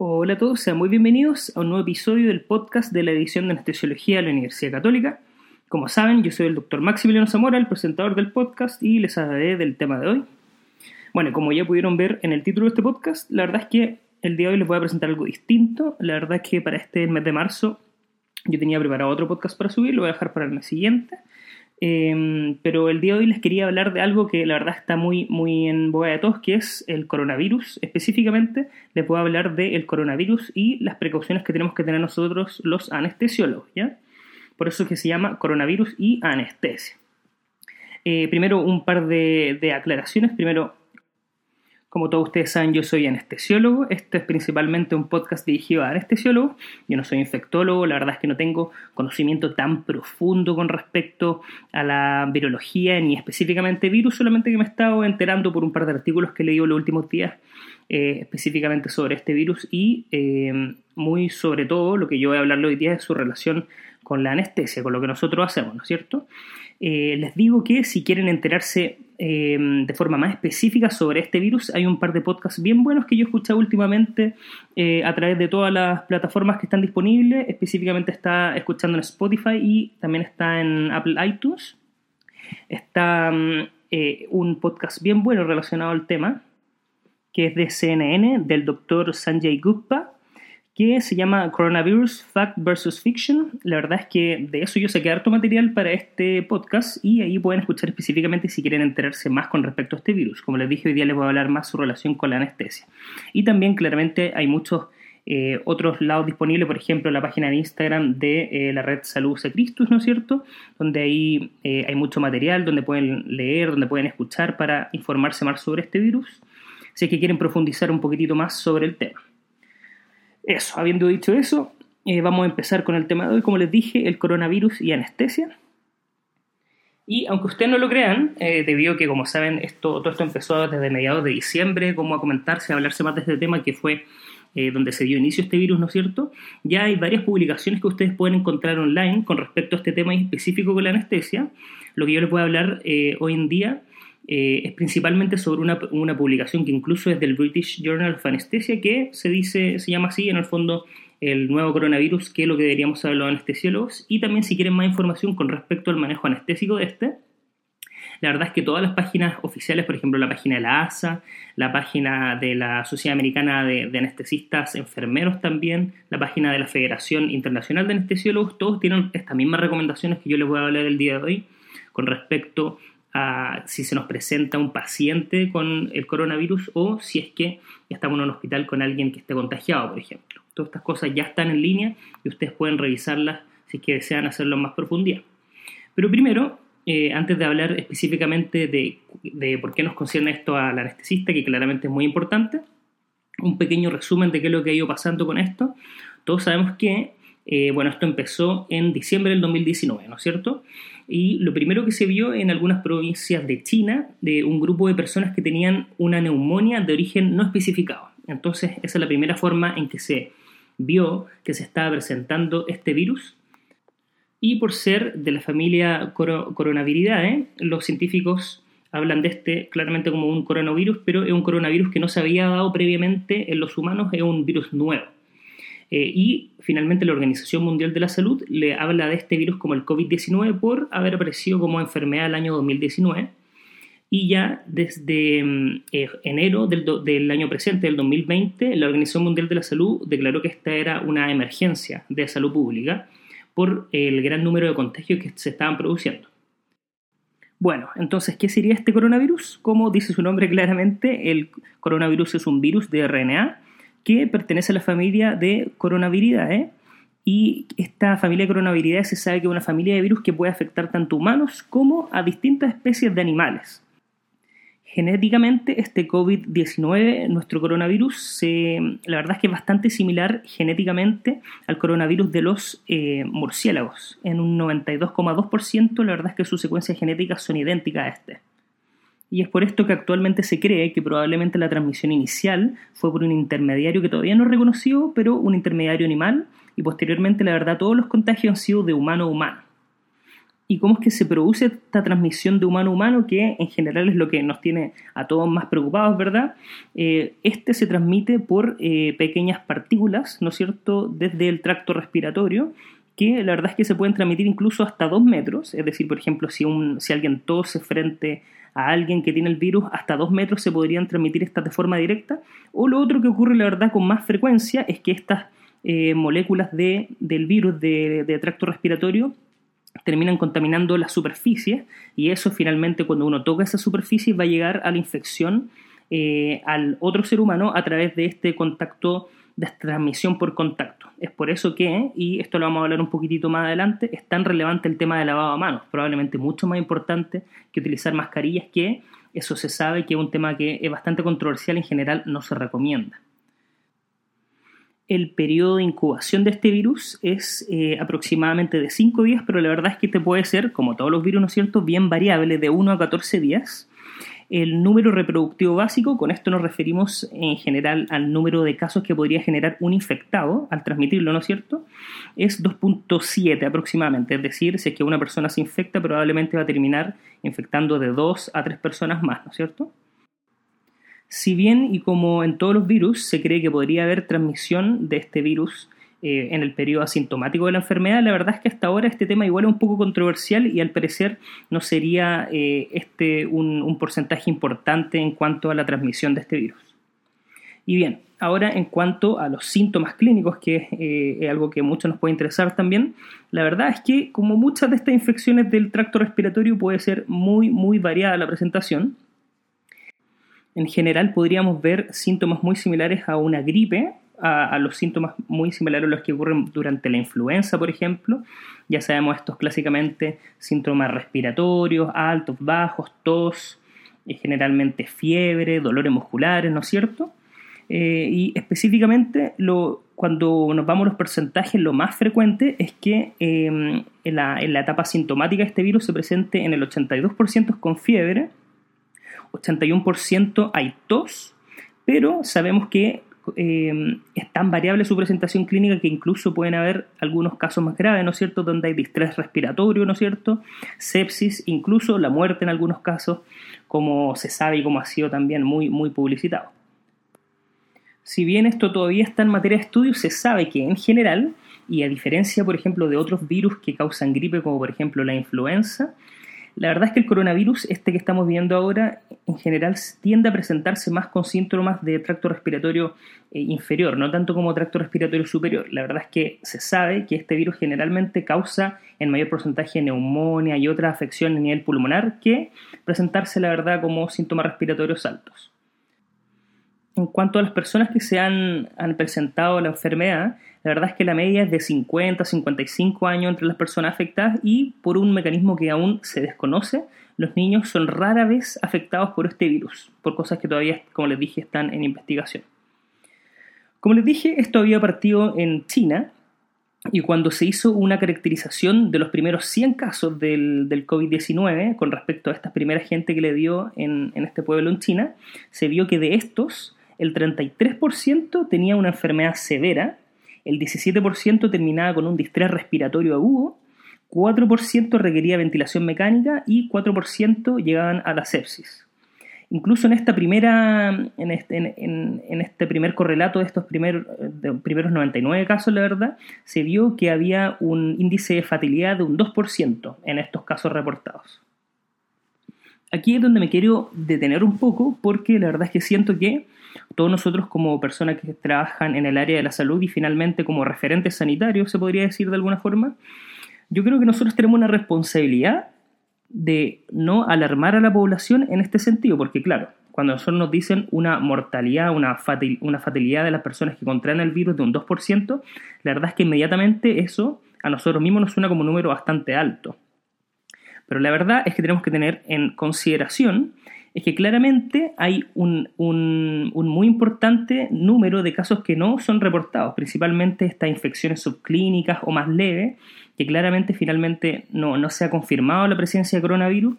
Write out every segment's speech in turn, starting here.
Hola a todos, sean muy bienvenidos a un nuevo episodio del podcast de la edición de Anestesiología de la Universidad Católica. Como saben, yo soy el doctor Maximiliano Zamora, el presentador del podcast, y les hablaré del tema de hoy. Bueno, como ya pudieron ver en el título de este podcast, la verdad es que el día de hoy les voy a presentar algo distinto. La verdad es que para este mes de marzo yo tenía preparado otro podcast para subir, lo voy a dejar para el mes siguiente. Em, pero el día de hoy les quería hablar de algo que la verdad está muy, muy en boga de todos, que es el coronavirus. Específicamente les a hablar del coronavirus y las precauciones que tenemos que tener nosotros los anestesiólogos, ¿ya? Por eso es que se llama coronavirus y anestesia. Eh, primero un par de aclaraciones. Primero, como todos ustedes saben, yo soy anestesiólogo. Este es principalmente un podcast dirigido a anestesiólogos. Yo no soy infectólogo, la verdad es que no tengo conocimiento tan profundo con respecto a la virología ni específicamente virus, solamente que me he estado enterando por un par de artículos que he leído los últimos días eh, específicamente sobre este virus y eh, muy sobre todo lo que yo voy a hablar hoy día es su relación con la anestesia, con lo que nosotros hacemos, ¿no es cierto? Eh, les digo que si quieren enterarse Em, de forma más específica sobre este virus, hay un par de podcasts bien buenos que yo he escuchado últimamente eh, a través de todas las plataformas que están disponibles. Específicamente está escuchando en Spotify y también está en Apple iTunes. Está mm, eh, un podcast bien bueno relacionado al tema, que es de CNN, del doctor Sanjay Gupta que se llama Coronavirus Fact versus Fiction. La verdad es que de eso yo saqué harto material para este podcast y ahí pueden escuchar específicamente si quieren enterarse más con respecto a este virus. Como les dije, hoy día les voy a hablar más su relación con la anestesia. Y también claramente hay muchos eh, otros lados disponibles, por ejemplo, la página de Instagram de eh, la red Salud Secristus, ¿no es cierto? Donde ahí eh, hay mucho material, donde pueden leer, donde pueden escuchar para informarse más sobre este virus, si es que quieren profundizar un poquitito más sobre el tema. Eso, habiendo dicho eso, eh, vamos a empezar con el tema de hoy, como les dije, el coronavirus y anestesia. Y aunque ustedes no lo crean, eh, debido a que, como saben, esto, todo esto empezó desde mediados de diciembre, como a comentarse, a hablarse más de este tema, que fue eh, donde se dio inicio este virus, ¿no es cierto? Ya hay varias publicaciones que ustedes pueden encontrar online con respecto a este tema específico con la anestesia. Lo que yo les voy a hablar hoy en día eh, es principalmente sobre una, una, publicación que incluso es del British Journal of Anesthesia, que se dice, se llama así, en el fondo, el nuevo coronavirus, que es lo que deberíamos saber los anestesiólogos, y también si quieren más información con respecto al manejo anestésico de este, la verdad es que todas las páginas oficiales, por ejemplo la página de la ASA, la página de la Sociedad Americana de, de, Anestesistas Enfermeros también, la página de la Federación Internacional de Anestesiólogos, todos tienen estas mismas recomendaciones que yo les voy a hablar el día de hoy con respecto si se nos presenta un paciente con el coronavirus o si es que estamos en un hospital con alguien que esté contagiado, por ejemplo. Todas estas cosas ya están en línea y ustedes pueden revisarlas si es que desean hacerlo en más profundidad. Pero primero, eh, antes de hablar específicamente de, de, por qué nos concierne esto a la anestesista, que claramente es muy importante, un pequeño resumen de qué es lo que ha ido pasando con esto. Todos sabemos que eh, bueno, esto empezó en diciembre del 2019, ¿no es cierto? Y lo primero que se vio en algunas provincias de China, de un grupo de personas que tenían una neumonía de origen no especificado. Entonces, esa es la primera forma en que se vio que se estaba presentando este virus. Y por ser de la familia Coronaviridae, los científicos hablan de este claramente como un coronavirus, pero es un coronavirus que no se había dado previamente en los humanos, es un virus nuevo. Eh, y finalmente la Organización Mundial de la Salud le habla de este virus como el COVID-19 por haber aparecido como enfermedad el año 2019. Y ya desde mm, eh, enero del, del, año presente, del 2020, la Organización Mundial de la Salud declaró que esta era una emergencia de salud pública por el gran número de contagios que se estaban produciendo. Bueno, entonces, ¿qué sería este coronavirus? Como dice su nombre claramente, el coronavirus es un virus de RNA que pertenece a la familia de coronaviridae. Y esta familia de coronaviridae se sabe que es una familia de virus que puede afectar tanto humanos como a distintas especies de animales. Genéticamente, este COVID-19, nuestro coronavirus, la verdad es que es bastante similar genéticamente al coronavirus de los eh, murciélagos. En un 92,2%, la verdad es que sus secuencias genéticas son idénticas a este y es por esto que actualmente se cree que probablemente la transmisión inicial fue por un intermediario que todavía no es reconocido, pero un intermediario animal, y posteriormente la verdad todos los contagios han sido de humano a humano. y cómo es que se produce esta transmisión de humano a humano, que en general es lo que nos tiene a todos más preocupados, ¿verdad? Eh, este se transmite por eh, pequeñas partículas, ¿no es cierto?, desde el tracto respiratorio, que la verdad es que se pueden transmitir incluso hasta dos metros, es decir, por ejemplo, si, un, si alguien tose frente a alguien que tiene el virus, hasta dos metros se podrían transmitir estas de forma directa, o lo otro que ocurre, la verdad, con más frecuencia es que estas eh, moléculas de, del virus de, de tracto respiratorio terminan contaminando la superficie y eso finalmente cuando uno toca esa superficie va a llegar a la infección eh, al otro ser humano a través de este contacto de transmisión por contacto. Es por eso que, y esto lo vamos a hablar un poquitito más adelante, es tan relevante el tema de lavado a manos, probablemente mucho más importante que utilizar mascarillas, que eso se sabe que es un tema que es bastante controversial, en general no se recomienda el periodo de incubación de este virus es eh, aproximadamente de 5 días, pero la verdad es que te puede ser, como todos los virus, ¿no es cierto?, bien variable, de 1 a 14 días. El número reproductivo básico, con esto nos referimos en general al número de casos que podría generar un infectado al transmitirlo, ¿no es cierto? Es 2.7 aproximadamente, es decir, si es que una persona se infecta, probablemente va a terminar infectando de 2 a 3 personas más, ¿no es cierto? Si bien y como en todos los virus se cree que podría haber transmisión de este virus eh, en el periodo asintomático de la enfermedad, la verdad es que hasta ahora este tema igual es un poco controversial y al parecer no sería eh, este un, porcentaje importante en cuanto a la transmisión de este virus. Y bien, ahora en cuanto a los síntomas clínicos, que eh, es algo que mucho nos puede interesar también, la verdad es que como muchas de estas infecciones del tracto respiratorio puede ser muy, muy variada la presentación en general podríamos ver síntomas muy similares a una gripe, a, los síntomas muy similares a los que ocurren durante la influenza, por ejemplo. Ya sabemos estos clásicamente síntomas respiratorios, altos, bajos, tos, y generalmente fiebre, dolores musculares, ¿no es cierto? Eh, y específicamente cuando nos vamos a los porcentajes, lo más frecuente es que em, en, la, en, la, etapa sintomática este virus se presente en el 82% con fiebre, 81% hay tos, pero sabemos que eh, es tan variable su presentación clínica que incluso pueden haber algunos casos más graves, ¿no es cierto?, donde hay distrés respiratorio, ¿no es cierto?, sepsis, incluso la muerte en algunos casos, como se sabe y como ha sido también muy, muy publicitado. Si bien esto todavía está en materia de estudio, se sabe que en general, y a diferencia, por ejemplo, de otros virus que causan gripe, como por ejemplo la influenza, la verdad es que el coronavirus, este que estamos viendo ahora, en general tiende a presentarse más con síntomas de tracto respiratorio eh, inferior, no tanto como tracto respiratorio superior. La verdad es que se sabe que este virus generalmente causa en mayor porcentaje neumonía y otras afecciones a nivel pulmonar que presentarse, la verdad, como síntomas respiratorios altos. En cuanto a las personas que se han, han presentado la enfermedad, la verdad es que la media es de 50 a 55 años entre las personas afectadas y por un mecanismo que aún se desconoce, los niños son rara vez afectados por este virus, por cosas que todavía, como les dije, están en investigación. Como les dije, esto había partido en China y cuando se hizo una caracterización de los primeros 100 casos del, del COVID-19 con respecto a esta primera gente que le dio en, en este pueblo en China, se vio que de estos el 33% tenía una enfermedad severa el 17% terminaba con un distrés respiratorio agudo, 4% requería ventilación mecánica y 4% llegaban a la sepsis. Incluso en esta primera, en este, este primer correlato de estos primeros 99 casos, la verdad, se vio que había un índice de fatalidad de un 2% en estos casos reportados. Aquí es donde me quiero detener un poco porque la verdad es que siento que todos nosotros como personas que trabajan en el área de la salud y finalmente como referentes sanitarios, se podría decir de alguna forma, yo creo que nosotros tenemos una responsabilidad de no alarmar a la población en este sentido, porque claro, cuando nosotros nos dicen una mortalidad, una, una fatalidad de las personas que contraen el virus de un 2%, la verdad es que inmediatamente eso a nosotros mismos nos suena como un número bastante alto. Pero la verdad es que tenemos que tener en consideración es que claramente hay un, muy importante número de casos que no son reportados, principalmente estas infecciones subclínicas o más leves, que claramente finalmente no, se ha confirmado la presencia de coronavirus,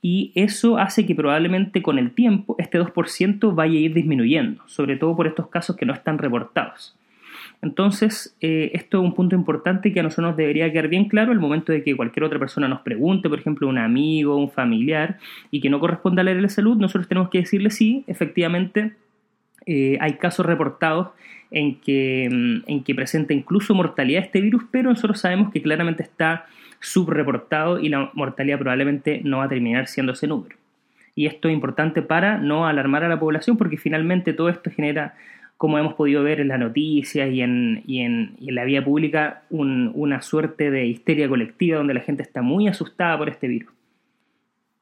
y eso hace que probablemente con el tiempo este 2% vaya a ir disminuyendo, sobre todo por estos casos que no están reportados. Entonces, eh, esto es un punto importante que a nosotros nos debería quedar bien claro el momento de que cualquier otra persona nos pregunte, por ejemplo, un amigo, un familiar, y que no corresponda a la de salud, nosotros tenemos que decirle sí, efectivamente, eh, hay casos reportados en que, mm, en que presenta incluso mortalidad este virus, pero nosotros sabemos que claramente está subreportado y la mortalidad probablemente no va a terminar siendo ese número. Y esto es importante para no alarmar a la población porque finalmente todo esto genera como hemos podido ver en las noticias y en, la vía pública, una suerte de histeria colectiva donde la gente está muy asustada por este virus.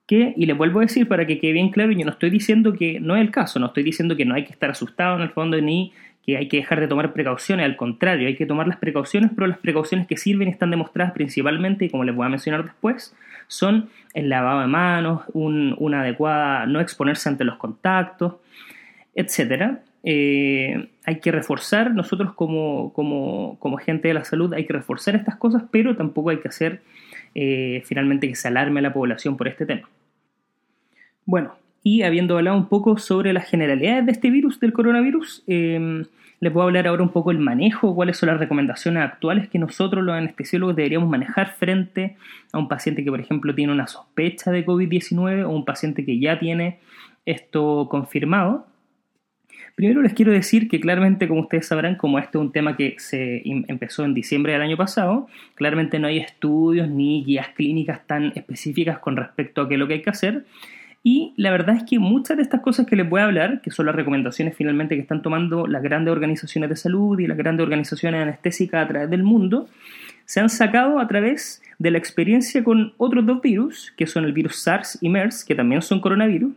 Y les vuelvo a decir para que quede bien claro, yo no estoy diciendo que no es el caso, no estoy diciendo que no hay que estar asustado en el fondo ni que hay que dejar de tomar precauciones, al contrario, hay que tomar las precauciones, pero las precauciones que sirven y están demostradas principalmente, y como les voy a mencionar después, son el lavado de manos, una adecuada, no exponerse ante los contactos, etcétera. Eh, hay que reforzar, nosotros como, como, gente de la salud hay que reforzar estas cosas, pero tampoco hay que hacer eh, finalmente que se alarme a la población por este tema. Bueno, y habiendo hablado un poco sobre las generalidades de este virus, del coronavirus, les voy a hablar ahora un poco del manejo, cuáles son las recomendaciones actuales que nosotros los anestesiólogos deberíamos manejar frente a un paciente que, por ejemplo, tiene una sospecha de COVID-19 o un paciente que ya tiene esto confirmado. Primero les quiero decir que claramente, como ustedes sabrán, como este es un tema que se empezó en diciembre del año pasado, claramente no hay estudios ni guías clínicas tan específicas con respecto a qué es lo que hay que hacer. Y la verdad es que muchas de estas cosas que les voy a hablar, que son las recomendaciones finalmente que están tomando las grandes organizaciones de salud y las grandes organizaciones anestésicas a través del mundo, se han sacado a través de la experiencia con otros dos virus, que son el virus SARS y MERS, que también son coronavirus,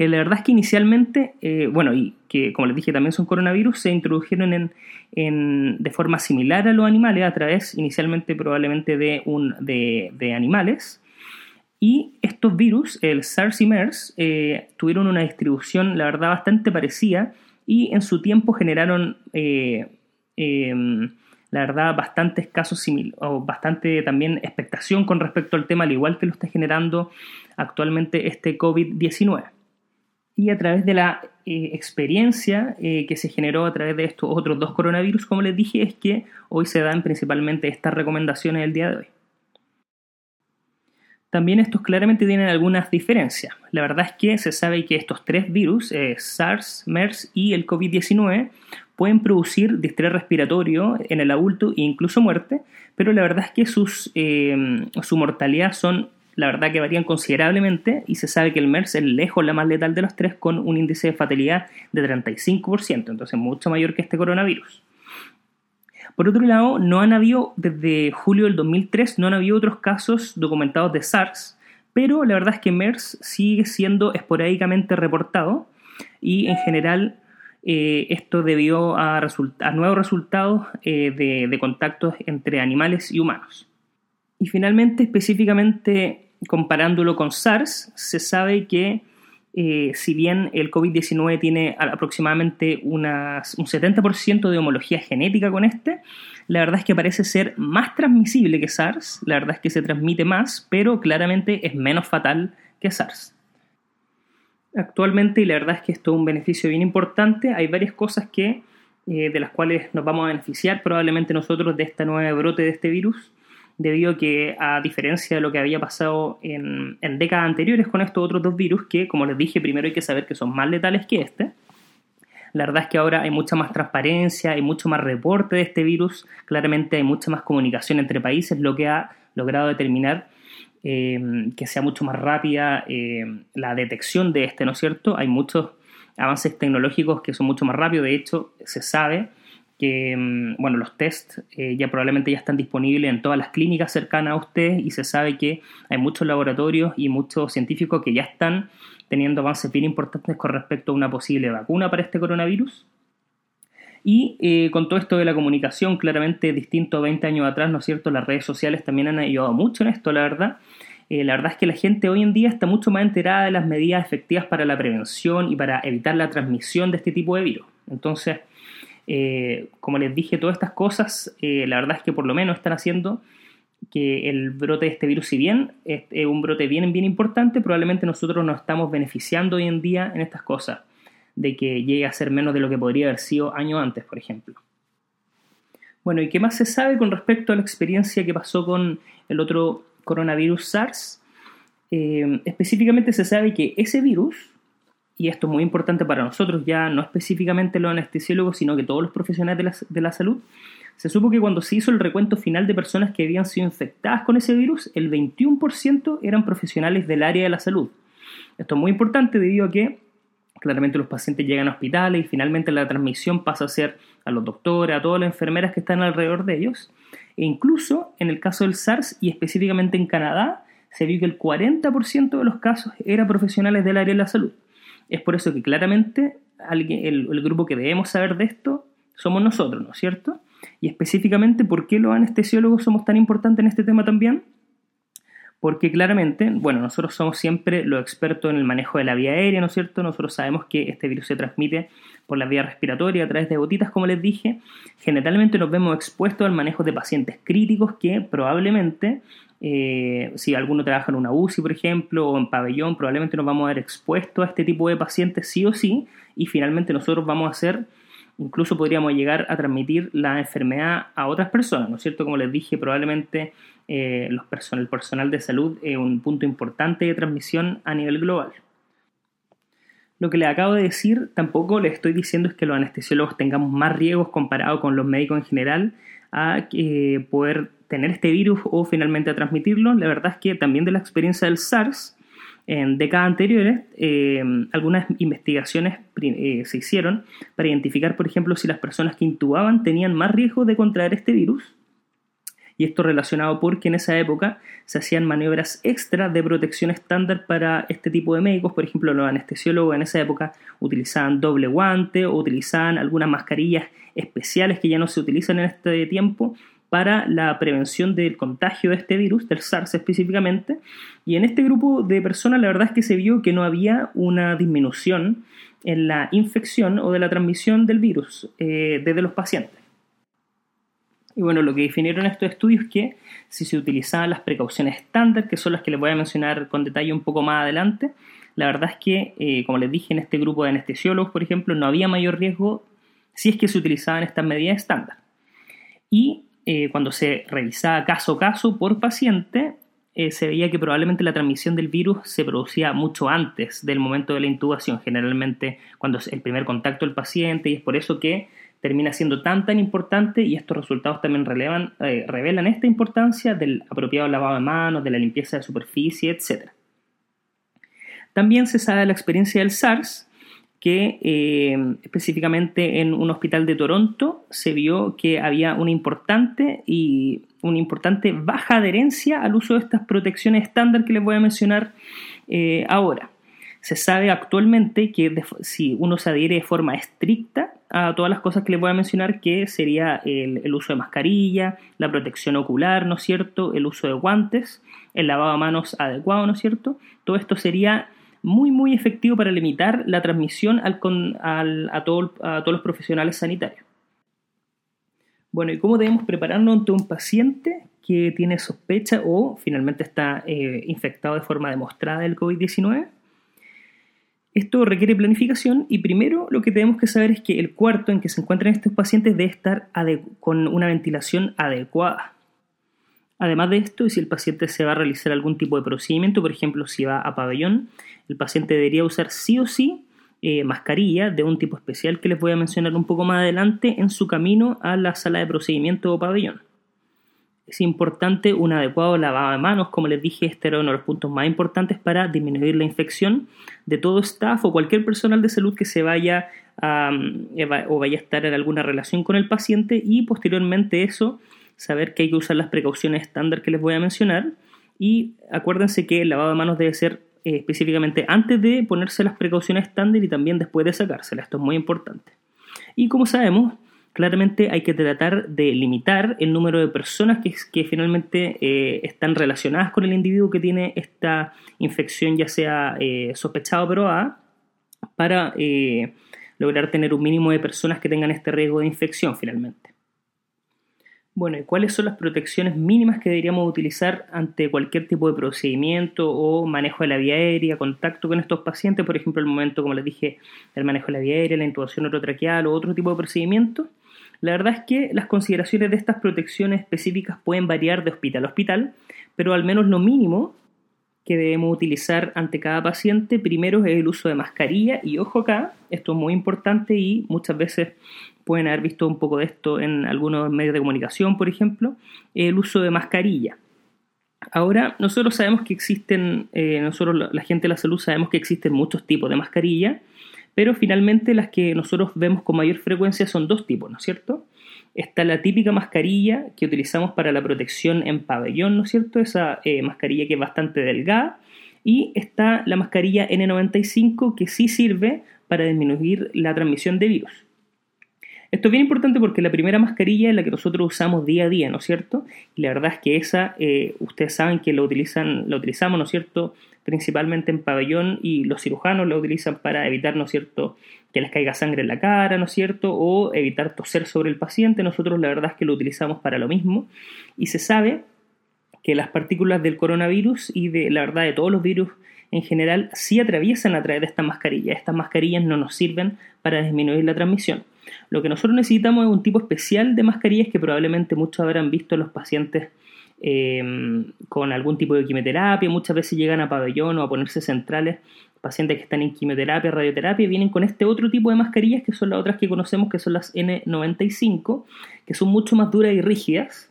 que la verdad es que inicialmente, eh, bueno, y que como les dije también son coronavirus, se introdujeron en, de forma similar a los animales, a través inicialmente probablemente de, un, de, animales. Y estos virus, el SARS y MERS, eh, tuvieron una distribución, la verdad, bastante parecida y en su tiempo generaron, eh, em, la verdad, bastantes casos similares, o bastante también expectación con respecto al tema, al igual que lo está generando actualmente este COVID-19 y a través de la eh, experiencia eh, que se generó a través de estos otros dos coronavirus, como les dije, es que hoy se dan principalmente estas recomendaciones del día de hoy. También estos claramente tienen algunas diferencias. La verdad es que se sabe que estos tres virus, eh, SARS, MERS y el COVID-19, pueden producir distrés respiratorio en el adulto e incluso muerte, pero la verdad es que sus, su mortalidad son la verdad que varían considerablemente y se sabe que el MERS es lejos la más letal de los tres con un índice de fatalidad de 35%, entonces mucho mayor que este coronavirus. Por otro lado, no han habido, desde julio del 2003, no han habido otros casos documentados de SARS, pero la verdad es que MERS sigue siendo esporádicamente reportado y en general eh, esto debió a, nuevos resultados eh, de, de contactos entre animales y humanos. Y finalmente, específicamente comparándolo con SARS, se sabe que eh, si bien el COVID-19 tiene aproximadamente un 70% de homología genética con este, la verdad es que parece ser más transmisible que SARS, la verdad es que se transmite más, pero claramente es menos fatal que SARS. Actualmente, y la verdad es que esto es un beneficio bien importante, hay varias cosas que, eh, de las cuales nos vamos a beneficiar probablemente nosotros de esta nueva brote de este virus debido a que, a diferencia de lo que había pasado en, décadas anteriores con estos otros dos virus, que como les dije, primero hay que saber que son más letales que este, la verdad es que ahora hay mucha más transparencia, hay mucho más reporte de este virus, claramente hay mucha más comunicación entre países, lo que ha logrado determinar eh, que sea mucho más rápida eh, la detección de este, ¿no es cierto? Hay muchos avances tecnológicos que son mucho más rápidos, de hecho se sabe que, mm, bueno, los test eh, ya probablemente ya están disponibles en todas las clínicas cercanas a usted y se sabe que hay muchos laboratorios y muchos científicos que ya están teniendo avances bien importantes con respecto a una posible vacuna para este coronavirus. Y eh, con todo esto de la comunicación, claramente distinto a 20 años atrás, ¿no es cierto? Las redes sociales también han ayudado mucho en esto, la verdad. Eh, la verdad es que la gente hoy en día está mucho más enterada de las medidas efectivas para la prevención y para evitar la transmisión de este tipo de virus. Entonces, eh, como les dije, todas estas cosas, eh, la verdad es que por lo menos están haciendo que el brote de este virus, si bien es, un brote bien, bien importante, probablemente nosotros nos estamos beneficiando hoy en día en estas cosas, de que llegue a ser menos de lo que podría haber sido años antes, por ejemplo. Bueno, ¿y qué más se sabe con respecto a la experiencia que pasó con el otro coronavirus SARS? Eh, específicamente se sabe que ese virus, y esto es muy importante para nosotros, ya no específicamente los anestesiólogos, sino que todos los profesionales de la, de la salud, se supo que cuando se hizo el recuento final de personas que habían sido infectadas con ese virus, el 21% eran profesionales del área de la salud. Esto es muy importante debido a que claramente los pacientes llegan a hospitales y finalmente la transmisión pasa a ser a los doctores, a todas las enfermeras que están alrededor de ellos. E incluso en el caso del SARS y específicamente en Canadá, se vio que el 40% de los casos eran profesionales del área de la salud. Es por eso que claramente el, el grupo que debemos saber de esto somos nosotros, ¿no es cierto? Y específicamente, ¿por qué los anestesiólogos somos tan importantes en este tema también? Porque claramente, bueno, nosotros somos siempre los expertos en el manejo de la vía aérea, ¿no es cierto? Nosotros sabemos que este virus se transmite por la vía respiratoria a través de gotitas, como les dije. Generalmente nos vemos expuestos al manejo de pacientes críticos que probablemente, eh, si alguno trabaja en una UCI, por ejemplo, o en pabellón, probablemente nos vamos a ver expuestos a este tipo de pacientes sí o sí, y finalmente nosotros vamos a ser incluso podríamos llegar a transmitir la enfermedad a otras personas, ¿no es cierto? Como les dije, probablemente eh, los el personal de salud es un punto importante de transmisión a nivel global. Lo que les acabo de decir, tampoco les estoy diciendo es que los anestesiólogos tengamos más riesgos comparado con los médicos en general a eh, poder tener este virus o finalmente a transmitirlo. La verdad es que también de la experiencia del SARS, en décadas anteriores, eh, algunas investigaciones eh, se hicieron para identificar, por ejemplo, si las personas que intubaban tenían más riesgo de contraer este virus. Y esto relacionado porque en esa época se hacían maniobras extra de protección estándar para este tipo de médicos. Por ejemplo, los anestesiólogos en esa época utilizaban doble guante o utilizaban algunas mascarillas especiales que ya no se utilizan en este tiempo para la prevención del contagio de este virus, del SARS específicamente. Y en este grupo de personas la verdad es que se vio que no había una disminución en la infección o de la transmisión del virus eh, desde los pacientes. Y bueno, lo que definieron estos estudios es que si se utilizaban las precauciones estándar, que son las que les voy a mencionar con detalle un poco más adelante, la verdad es que, eh, como les dije, en este grupo de anestesiólogos, por ejemplo, no había mayor riesgo si es que se utilizaban estas medidas estándar. Y eh, cuando se revisaba caso a caso por paciente, eh, se veía que probablemente la transmisión del virus se producía mucho antes del momento de la intubación, generalmente cuando es el primer contacto del paciente, y es por eso que termina siendo tan tan importante y estos resultados también eh, revelan esta importancia del apropiado lavado de manos, de la limpieza de superficie, etc. También se sabe la experiencia del SARS, que eh, específicamente en un hospital de Toronto se vio que había una importante y una importante baja adherencia al uso de estas protecciones estándar que les voy a mencionar eh, ahora. Se sabe actualmente que si uno se adhiere de forma estricta a todas las cosas que les voy a mencionar, que sería el, el uso de mascarilla, la protección ocular, ¿no es cierto?, el uso de guantes, el lavado de manos adecuado, ¿no es cierto? Todo esto sería muy, muy efectivo para limitar la transmisión al, al, a, a todos los profesionales sanitarios. Bueno, ¿y cómo debemos prepararnos ante un paciente que tiene sospecha o finalmente está eh, infectado de forma demostrada del COVID-19? Esto requiere planificación y primero lo que tenemos que saber es que el cuarto en que se encuentran estos pacientes debe estar con una ventilación adecuada. Además de esto, y si el paciente se va a realizar algún tipo de procedimiento, por ejemplo, si va a pabellón, el paciente debería usar sí o sí eh, mascarilla de un tipo especial que les voy a mencionar un poco más adelante en su camino a la sala de procedimiento o pabellón. Es importante un adecuado lavado de manos, como les dije, este era uno de los puntos más importantes para disminuir la infección de todo staff o cualquier personal de salud que se vaya a, o vaya a estar en alguna relación con el paciente y posteriormente eso saber que hay que usar las precauciones estándar que les voy a mencionar y acuérdense que el lavado de manos debe ser eh, específicamente antes de ponerse las precauciones estándar y también después de sacárselas, esto es muy importante. Y como sabemos, claramente hay que tratar de limitar el número de personas que, finalmente eh, están relacionadas con el individuo que tiene esta infección, ya sea eh, sospechada o probada, para lograr tener un mínimo de personas que tengan este riesgo de infección finalmente. Bueno, ¿y cuáles son las protecciones mínimas que deberíamos utilizar ante cualquier tipo de procedimiento o manejo de la vía aérea, contacto con estos pacientes? Por ejemplo, el momento, como les dije, del manejo de la vía aérea, la intubación orotraqueal o otro tipo de procedimiento. La verdad es que las consideraciones de estas protecciones específicas pueden variar de hospital a hospital, pero al menos lo mínimo que debemos utilizar ante cada paciente primero es el uso de mascarilla y ojo acá, esto es muy importante y muchas veces pueden haber visto un poco de esto en algunos medios de comunicación, por ejemplo, el uso de mascarilla. Ahora, nosotros sabemos que existen, eh, nosotros la gente de la salud sabemos que existen muchos tipos de mascarilla, pero finalmente las que nosotros vemos con mayor frecuencia son dos tipos, ¿no es cierto? Está la típica mascarilla que utilizamos para la protección en pabellón, ¿no es cierto? Esa eh, mascarilla que es bastante delgada. Y está la mascarilla N95 que sí sirve para disminuir la transmisión de virus. Esto es bien importante porque la primera mascarilla es la que nosotros usamos día a día, ¿no es cierto? Y la verdad es que esa, eh, ustedes saben que la, utilizan, la utilizamos, ¿no es cierto? Principalmente en pabellón y los cirujanos la utilizan para evitar, ¿no es cierto?, que les caiga sangre en la cara, ¿no es cierto? O evitar toser sobre el paciente. Nosotros la verdad es que lo utilizamos para lo mismo. Y se sabe que las partículas del coronavirus y de la verdad de todos los virus en general sí atraviesan a través de estas mascarillas. Estas mascarillas no nos sirven para disminuir la transmisión. Lo que nosotros necesitamos es un tipo especial de mascarillas que probablemente muchos habrán visto en los pacientes eh, con algún tipo de quimioterapia. Muchas veces llegan a pabellón o a ponerse centrales. Pacientes que están en quimioterapia, radioterapia, vienen con este otro tipo de mascarillas que son las otras que conocemos, que son las N95, que son mucho más duras y rígidas.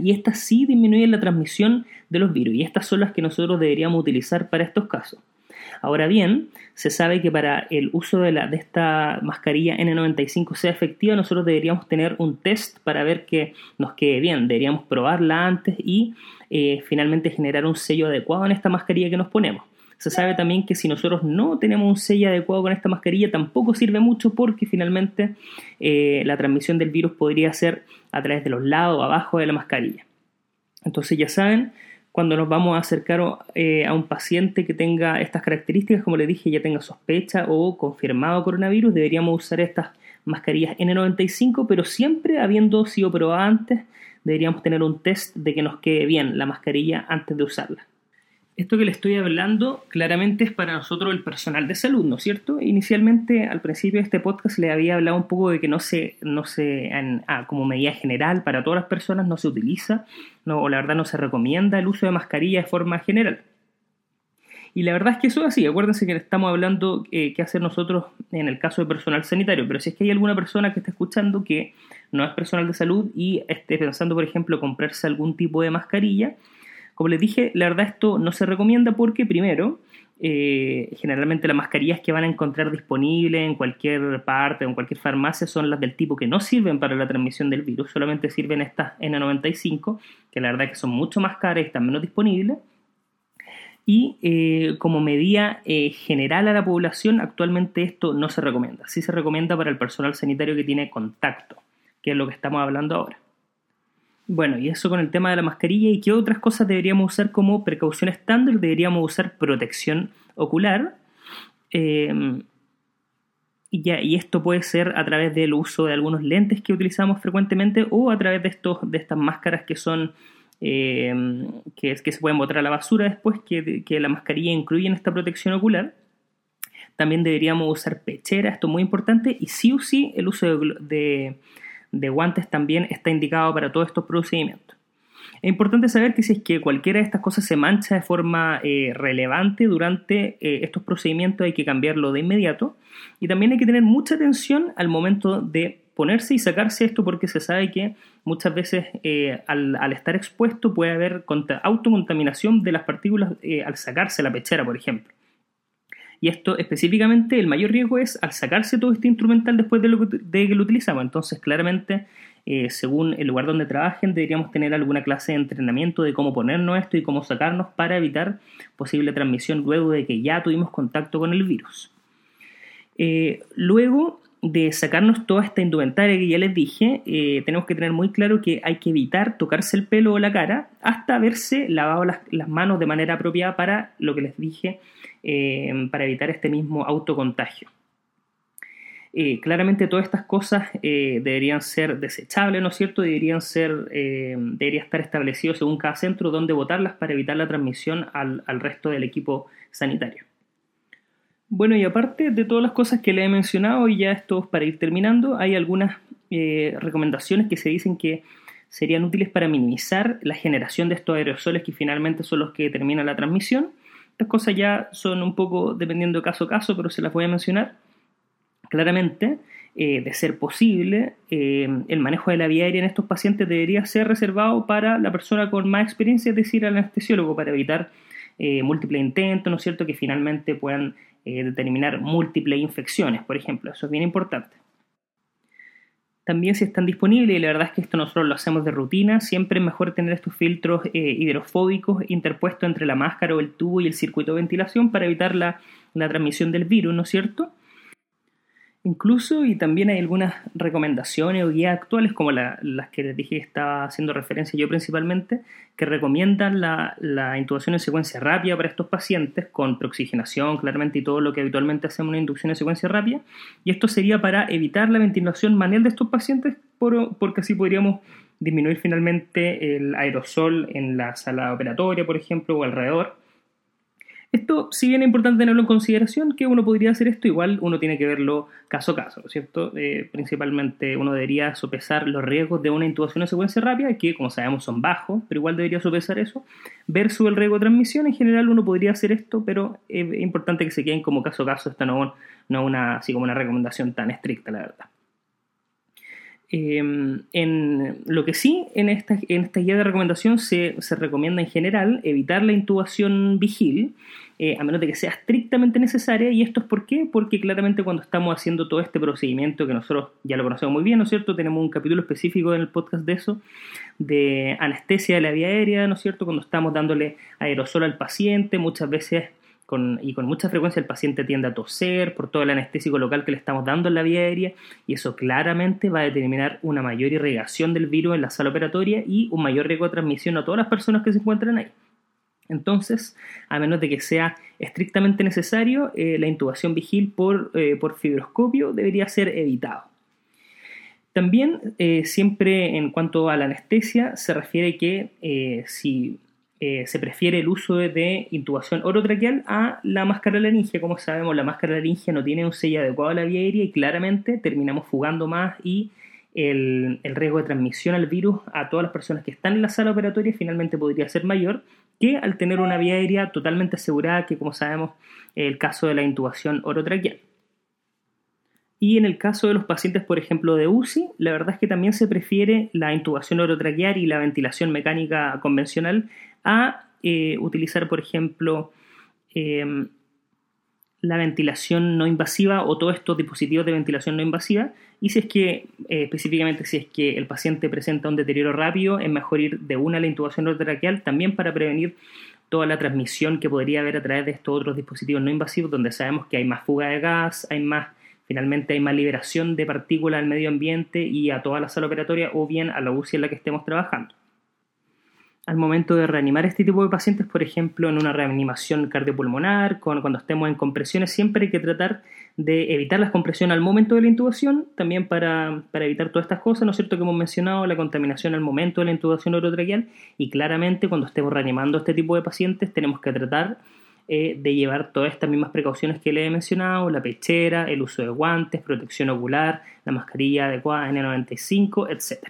Y estas sí disminuyen la transmisión de los virus. Y estas son las que nosotros deberíamos utilizar para estos casos. Ahora bien, se sabe que para el uso de, esta mascarilla N95 sea efectiva, nosotros deberíamos tener un test para ver que nos quede bien. Deberíamos probarla antes y eh, finalmente generar un sello adecuado en esta mascarilla que nos ponemos. Se sabe también que si nosotros no tenemos un sello adecuado con esta mascarilla, tampoco sirve mucho porque finalmente eh, la transmisión del virus podría ser a través de los lados abajo de la mascarilla. Entonces ya saben, cuando nos vamos a acercar eh, a un paciente que tenga estas características, como le dije, ya tenga sospecha o confirmado coronavirus, deberíamos usar estas mascarillas N95, pero siempre habiendo sido probada antes, deberíamos tener un test de que nos quede bien la mascarilla antes de usarla. Esto que le estoy hablando claramente es para nosotros el personal de salud, ¿no es cierto? Inicialmente, al principio de este podcast, le había hablado un poco de que no se, no se ah, como medida general, para todas las personas no se utiliza, no, o la verdad no se recomienda el uso de mascarilla de forma general. Y la verdad es que eso es así, acuérdense que estamos hablando eh, qué hacer nosotros en el caso de personal sanitario, pero si es que hay alguna persona que está escuchando que no es personal de salud y esté pensando, por ejemplo, comprarse algún tipo de mascarilla, como les dije, la verdad esto no se recomienda porque primero, eh, generalmente las mascarillas que van a encontrar disponibles en cualquier parte o en cualquier farmacia son las del tipo que no sirven para la transmisión del virus, solamente sirven estas N95, que la verdad que son mucho más caras y están menos disponibles. Y eh, como medida eh, general a la población, actualmente esto no se recomienda. Sí se recomienda para el personal sanitario que tiene contacto, que es lo que estamos hablando ahora. Bueno, y eso con el tema de la mascarilla y qué otras cosas deberíamos usar como precaución estándar. Deberíamos usar protección ocular. Em, y, esto puede ser a través del uso de algunos lentes que utilizamos frecuentemente o a través de, estos, de estas máscaras que son em, que, se pueden botar a la basura después, que, que la mascarilla incluye en esta protección ocular. También deberíamos usar pechera, esto es muy importante, y sí o sí el uso de de guantes también está indicado para todos estos procedimientos. Es importante saber que si es que cualquiera de estas cosas se mancha de forma eh, relevante durante eh, estos procedimientos hay que cambiarlo de inmediato y también hay que tener mucha atención al momento de ponerse y sacarse esto porque se sabe que muchas veces eh, al, al, estar expuesto puede haber autocontaminación de las partículas al sacarse la pechera, por ejemplo. Y esto específicamente, el mayor riesgo es al sacarse todo este instrumental después de, lo que, de que lo utilizamos. Entonces, claramente, eh, según el lugar donde trabajen, deberíamos tener alguna clase de entrenamiento de cómo ponernos esto y cómo sacarnos para evitar posible transmisión luego de que ya tuvimos contacto con el virus. Eh, luego de sacarnos toda esta indumentaria que ya les dije, eh, tenemos que tener muy claro que hay que evitar tocarse el pelo o la cara hasta haberse lavado las, las manos de manera apropiada para lo que les dije eh, para evitar este mismo autocontagio. Eh, claramente todas estas cosas deberían ser desechables, ¿no es cierto? Deberían ser, debería estar establecido según cada centro dónde botarlas para evitar la transmisión al, al, resto del equipo sanitario. Bueno, y aparte de todas las cosas que le he mencionado, y ya esto para ir terminando, hay algunas eh, recomendaciones que se dicen que serían útiles para minimizar la generación de estos aerosoles que finalmente son los que determinan la transmisión. Estas cosas ya son un poco dependiendo de caso a caso, pero se las voy a mencionar. Claramente, eh, de ser posible, eh, el manejo de la vía aérea en estos pacientes debería ser reservado para la persona con más experiencia, es decir, al anestesiólogo, para evitar múltiples intentos, ¿no es cierto?, que finalmente puedan determinar múltiples infecciones, por ejemplo. Eso es bien importante. También si están disponibles, y la verdad es que esto nosotros lo hacemos de rutina, siempre es mejor tener estos filtros eh, hidrofóbicos interpuestos entre la máscara o el tubo y el circuito de ventilación para evitar la, la transmisión del virus, ¿no es cierto? Incluso, y también hay algunas recomendaciones o guías actuales, como las que les dije estaba haciendo referencia yo principalmente, que recomiendan la, intubación en secuencia rápida para estos pacientes, con preoxigenación, claramente, y todo lo que habitualmente hacemos una inducción en secuencia rápida. Y esto sería para evitar la ventilación manual de estos pacientes, porque así podríamos disminuir finalmente el aerosol en la sala operatoria, por ejemplo, o alrededor esto, si bien es importante tenerlo en consideración, que uno podría hacer esto, igual uno tiene que verlo caso a caso, ¿cierto? Eh, principalmente uno debería sopesar los riesgos de una intubación en secuencia rápida, que como sabemos son bajos, pero igual debería sopesar eso, versus el riesgo de transmisión. En general uno podría hacer esto, pero es importante que se queden como caso a caso, esta no, no una, así como una recomendación tan estricta, la verdad. Em, en lo que sí, en esta, en esta guía de recomendación se, recomienda en general evitar la intubación vigil, eh, a menos de que sea estrictamente necesaria. ¿Y esto es por qué? Porque claramente cuando estamos haciendo todo este procedimiento, que nosotros ya lo conocemos muy bien, ¿no es cierto? Tenemos un capítulo específico en el podcast de eso, de anestesia de la vía aérea, ¿no es cierto? Cuando estamos dándole aerosol al paciente, muchas veces y con mucha frecuencia el paciente tiende a toser por todo el anestésico local que le estamos dando en la vía aérea y eso claramente va a determinar una mayor irrigación del virus en la sala operatoria y un mayor riesgo de transmisión a todas las personas que se encuentran ahí. Entonces, a menos de que sea estrictamente necesario, eh, la intubación vigil por, eh, por fibroscopio debería ser evitado. También, eh, siempre en cuanto a la anestesia, se refiere que si eh, se prefiere el uso de, intubación orotraqueal a la máscara laringe. Como sabemos, la máscara laringe no tiene un sello adecuado a la vía aérea y claramente terminamos fugando más y el, riesgo de transmisión al virus a todas las personas que están en la sala operatoria finalmente podría ser mayor que al tener una vía aérea totalmente asegurada, que como sabemos el caso de la intubación orotraqueal. Y en el caso de los pacientes, por ejemplo, de UCI, la verdad es que también se prefiere la intubación orotraqueal y la ventilación mecánica convencional a eh, utilizar, por ejemplo, em, la ventilación no invasiva o todos estos dispositivos de ventilación no invasiva. Y si es que, eh, específicamente, si es que el paciente presenta un deterioro rápido, es mejor ir de una a la intubación orotraqueal también para prevenir toda la transmisión que podría haber a través de estos otros dispositivos no invasivos, donde sabemos que hay más fuga de gas, hay más finalmente hay más liberación de partículas al medio ambiente y a toda la sala operatoria o bien a la UCI en la que estemos trabajando. Al momento de reanimar este tipo de pacientes, por ejemplo, en una reanimación cardiopulmonar, cuando estemos en compresiones, siempre hay que tratar de evitar las compresiones al momento de la intubación, también para, evitar todas estas cosas, ¿no es cierto? Que hemos mencionado la contaminación al momento de la intubación orotraqueal y claramente cuando estemos reanimando este tipo de pacientes tenemos que tratar eh, de llevar todas estas mismas precauciones que le he mencionado, la pechera, el uso de guantes, protección ocular, la mascarilla adecuada N95, etc.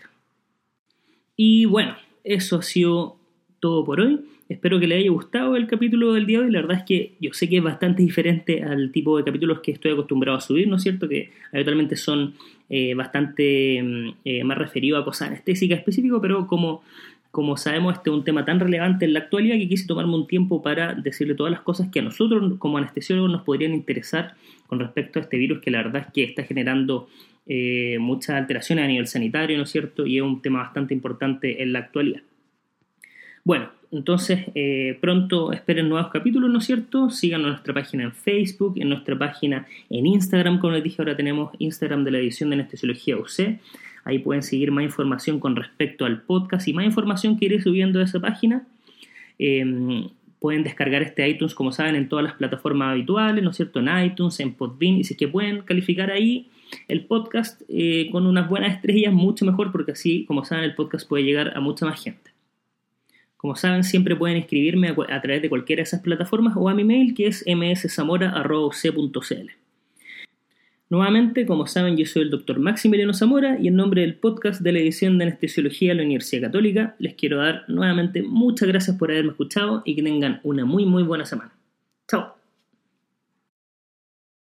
Y bueno, eso ha sido todo por hoy. Espero que le haya gustado el capítulo del día de hoy. La verdad es que yo sé que es bastante diferente al tipo de capítulos que estoy acostumbrado a subir, ¿no es cierto? Que habitualmente son eh, bastante mm, eh, más referidos a cosas anestésicas específicas, pero como como sabemos, este es un tema tan relevante en la actualidad que quise tomarme un tiempo para decirle todas las cosas que a nosotros como anestesiólogos nos podrían interesar con respecto a este virus que la verdad es que está generando eh, muchas alteraciones a nivel sanitario, ¿no es cierto? Y es un tema bastante importante en la actualidad. Bueno, entonces eh, pronto esperen nuevos capítulos, ¿no es cierto? Síganos en nuestra página en Facebook, en nuestra página en Instagram, como les dije, ahora tenemos Instagram de la edición de Anestesiología UC. Ahí pueden seguir más información con respecto al podcast y más información que iré subiendo a esa página. Em, pueden descargar este iTunes, como saben, en todas las plataformas habituales, ¿no es cierto? En iTunes, en Podbean, y si es que pueden calificar ahí el podcast eh, con unas buenas estrellas, mucho mejor, porque así, como saben, el podcast puede llegar a mucha más gente. Como saben, siempre pueden escribirme a, través de cualquiera de esas plataformas o a mi mail que es mszamora.c.cl. Nuevamente, como saben, yo soy el doctor Maximiliano Zamora y en nombre del podcast de la edición de Anestesiología de la Universidad Católica les quiero dar nuevamente muchas gracias por haberme escuchado y que tengan una muy muy buena semana.